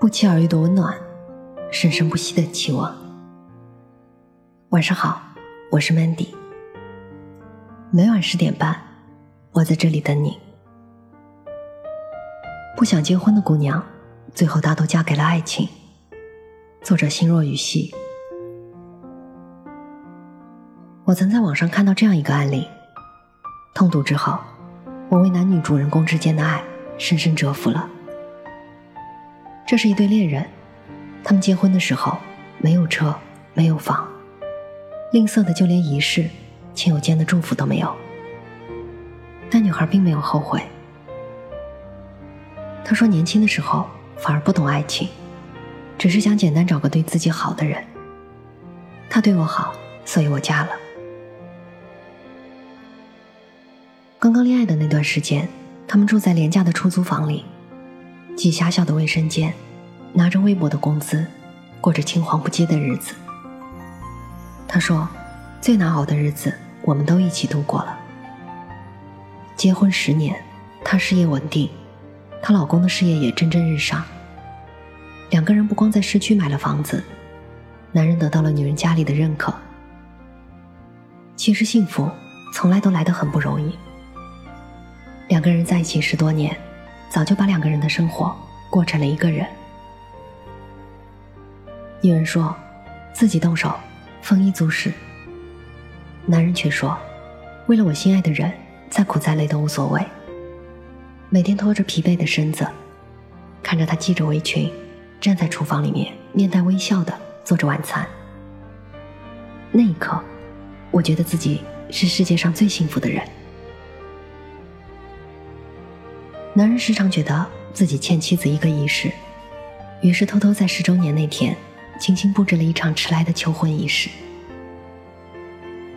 不期而遇的温暖，生生不息的期望。晚上好，我是 Mandy。每晚十点半，我在这里等你。不想结婚的姑娘，最后大都嫁给了爱情。作者：心若雨兮。我曾在网上看到这样一个案例，痛读之后，我为男女主人公之间的爱深深折服了。这是一对恋人，他们结婚的时候没有车，没有房，吝啬的就连仪式、亲友间的祝福都没有。但女孩并没有后悔。她说：“年轻的时候反而不懂爱情，只是想简单找个对自己好的人。他对我好，所以我嫁了。刚刚恋爱的那段时间，他们住在廉价的出租房里。”挤狭小的卫生间，拿着微薄的工资，过着青黄不接的日子。他说：“最难熬的日子，我们都一起度过了。结婚十年，她事业稳定，她老公的事业也蒸蒸日上。两个人不光在市区买了房子，男人得到了女人家里的认可。其实幸福从来都来得很不容易。两个人在一起十多年。”早就把两个人的生活过成了一个人。女人说，自己动手，丰衣足食；男人却说，为了我心爱的人，再苦再累都无所谓。每天拖着疲惫的身子，看着他系着围裙，站在厨房里面，面带微笑的做着晚餐。那一刻，我觉得自己是世界上最幸福的人。男人时常觉得自己欠妻子一个仪式，于是偷偷在十周年那天精心布置了一场迟来的求婚仪式。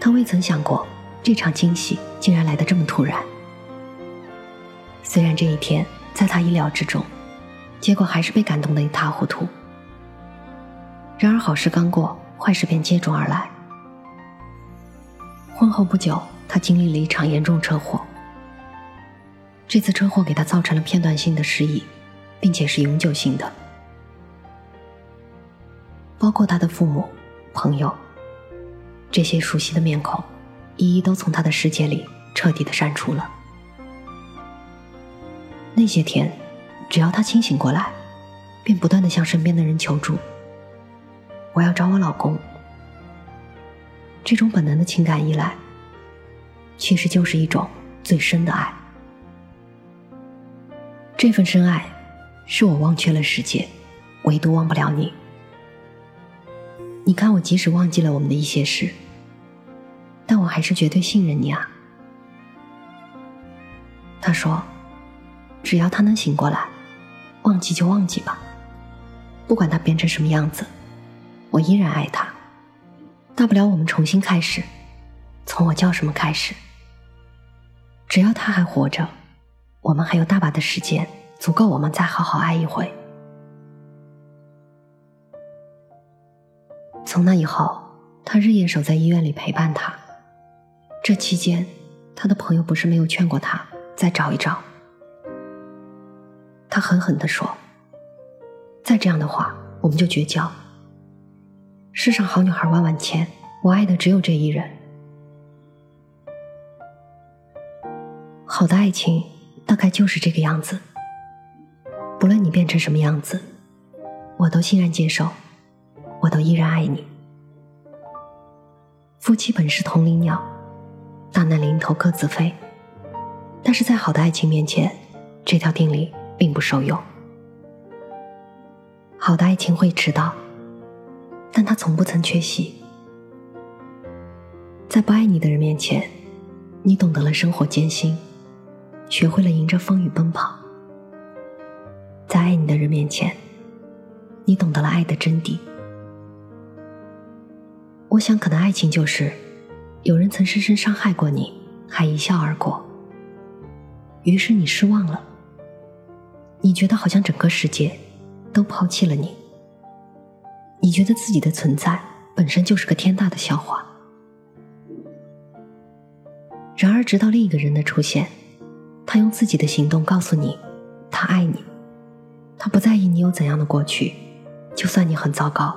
他未曾想过这场惊喜竟然来得这么突然。虽然这一天在他意料之中，结果还是被感动得一塌糊涂。然而好事刚过，坏事便接踵而来。婚后不久，他经历了一场严重车祸。这次车祸给他造成了片段性的失忆，并且是永久性的。包括他的父母、朋友，这些熟悉的面孔，一一都从他的世界里彻底的删除了。那些天，只要他清醒过来，便不断的向身边的人求助：“我要找我老公。”这种本能的情感依赖，其实就是一种最深的爱。这份深爱，是我忘却了世界，唯独忘不了你。你看，我即使忘记了我们的一些事，但我还是绝对信任你啊。他说：“只要他能醒过来，忘记就忘记吧，不管他变成什么样子，我依然爱他。大不了我们重新开始，从我叫什么开始。只要他还活着。”我们还有大把的时间，足够我们再好好爱一回。从那以后，他日夜守在医院里陪伴他。这期间，他的朋友不是没有劝过他再找一找。他狠狠地说：“再这样的话，我们就绝交。世上好女孩万万千，我爱的只有这一人。好的爱情。”大概就是这个样子。不论你变成什么样子，我都欣然接受，我都依然爱你。夫妻本是同林鸟，大难临头各自飞。但是在好的爱情面前，这条定理并不受用。好的爱情会迟到，但它从不曾缺席。在不爱你的人面前，你懂得了生活艰辛。学会了迎着风雨奔跑，在爱你的人面前，你懂得了爱的真谛。我想，可能爱情就是，有人曾深深伤害过你，还一笑而过。于是你失望了，你觉得好像整个世界都抛弃了你，你觉得自己的存在本身就是个天大的笑话。然而，直到另一个人的出现。他用自己的行动告诉你，他爱你，他不在意你有怎样的过去，就算你很糟糕。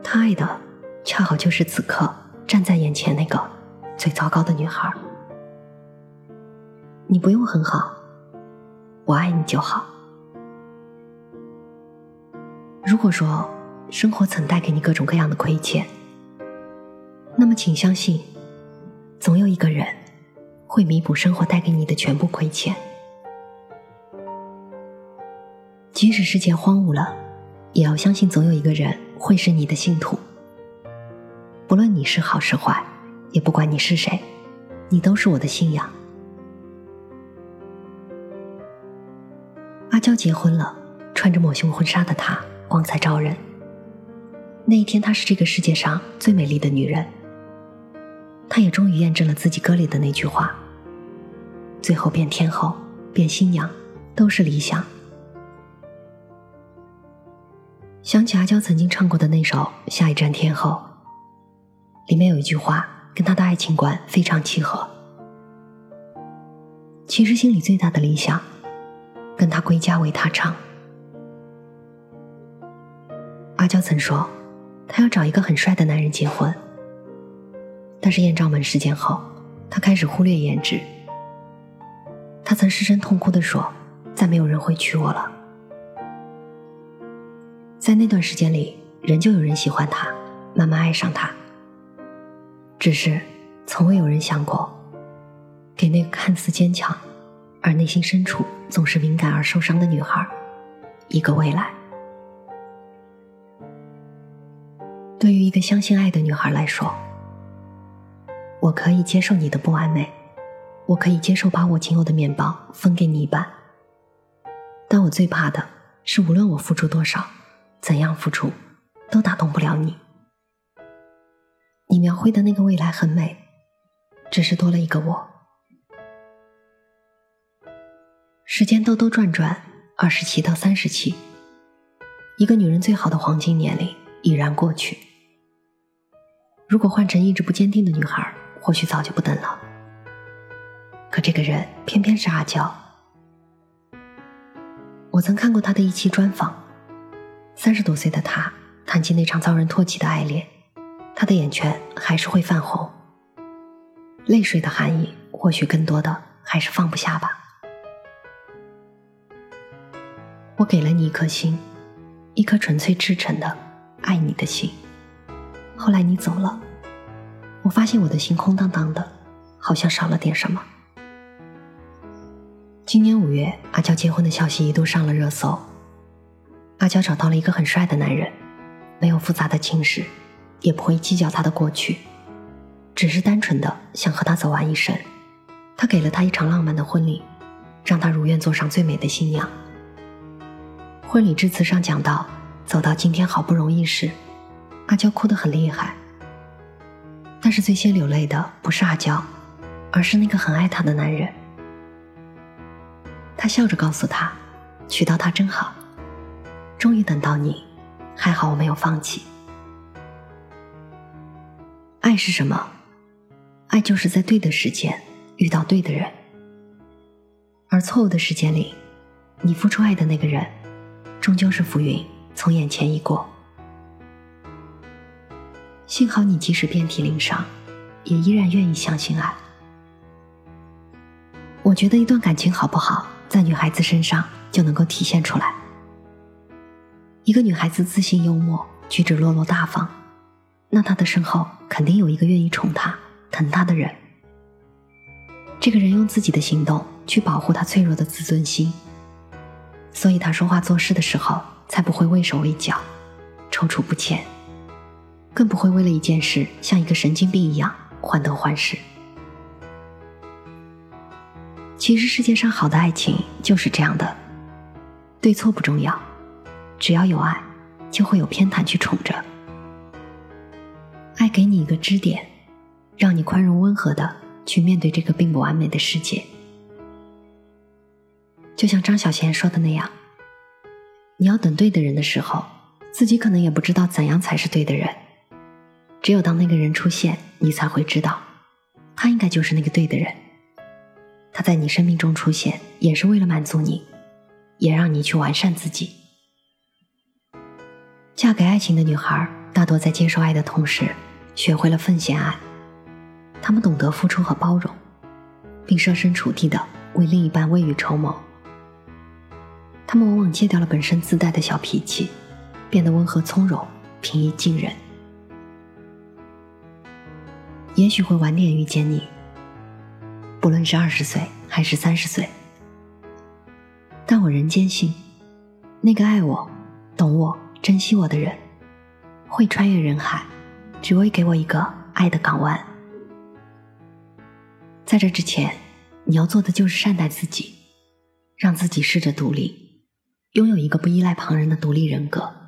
他爱的恰好就是此刻站在眼前那个最糟糕的女孩。你不用很好，我爱你就好。如果说生活曾带给你各种各样的亏欠，那么请相信，总有一个人会弥补生活带给你的全部亏欠。即使世界荒芜了，也要相信总有一个人会是你的信徒。不论你是好是坏，也不管你是谁，你都是我的信仰。阿娇结婚了，穿着抹胸婚纱的她光彩照人。那一天，她是这个世界上最美丽的女人。她也终于验证了自己歌里的那句话：最后变天后，变新娘，都是理想。想起阿娇曾经唱过的那首《下一站天后》，里面有一句话跟她的爱情观非常契合。其实心里最大的理想，跟她归家为她唱。阿娇曾说，她要找一个很帅的男人结婚。但是艳照门事件后，她开始忽略颜值。她曾失声痛哭的说：“再没有人会娶我了。”在那段时间里，仍旧有人喜欢他，慢慢爱上他。只是，从未有人想过，给那个看似坚强，而内心深处总是敏感而受伤的女孩，一个未来。对于一个相信爱的女孩来说，我可以接受你的不完美，我可以接受把我仅有的面包分给你一半，但我最怕的是，无论我付出多少。怎样付出，都打动不了你。你描绘的那个未来很美，只是多了一个我。时间兜兜转转，二十七到三十七，一个女人最好的黄金年龄已然过去。如果换成意志不坚定的女孩，或许早就不等了。可这个人偏偏是阿娇。我曾看过她的一期专访。三十多岁的他谈起那场遭人唾弃的爱恋，他的眼圈还是会泛红。泪水的含义，或许更多的还是放不下吧。我给了你一颗心，一颗纯粹赤诚的爱你的心。后来你走了，我发现我的心空荡荡的，好像少了点什么。今年五月，阿娇结婚的消息一度上了热搜。阿娇找到了一个很帅的男人，没有复杂的情史，也不会计较他的过去，只是单纯的想和他走完一生。他给了他一场浪漫的婚礼，让他如愿做上最美的新娘。婚礼致辞上讲到，走到今天好不容易时，阿娇哭得很厉害。但是最先流泪的不是阿娇，而是那个很爱她的男人。他笑着告诉她，娶到她真好。终于等到你，还好我没有放弃。爱是什么？爱就是在对的时间遇到对的人，而错误的时间里，你付出爱的那个人，终究是浮云从眼前一过。幸好你即使遍体鳞伤，也依然愿意相信爱。我觉得一段感情好不好，在女孩子身上就能够体现出来。一个女孩子自信幽默，举止落落大方，那她的身后肯定有一个愿意宠她、疼她的人。这个人用自己的行动去保护她脆弱的自尊心，所以她说话做事的时候才不会畏手畏脚、踌躇不前，更不会为了一件事像一个神经病一样患得患失。其实世界上好的爱情就是这样的，对错不重要。只要有爱，就会有偏袒去宠着。爱给你一个支点，让你宽容温和的去面对这个并不完美的世界。就像张小娴说的那样，你要等对的人的时候，自己可能也不知道怎样才是对的人。只有当那个人出现，你才会知道，他应该就是那个对的人。他在你生命中出现，也是为了满足你。也让你去完善自己。嫁给爱情的女孩，大多在接受爱的同时，学会了奉献爱。她们懂得付出和包容，并设身处地的为另一半未雨绸缪。她们往往戒掉了本身自带的小脾气，变得温和从容、平易近人。也许会晚点遇见你，不论是二十岁还是三十岁，但我仍坚信，那个爱我、懂我、珍惜我的人，会穿越人海，只为给我一个爱的港湾。在这之前，你要做的就是善待自己，让自己试着独立，拥有一个不依赖旁人的独立人格。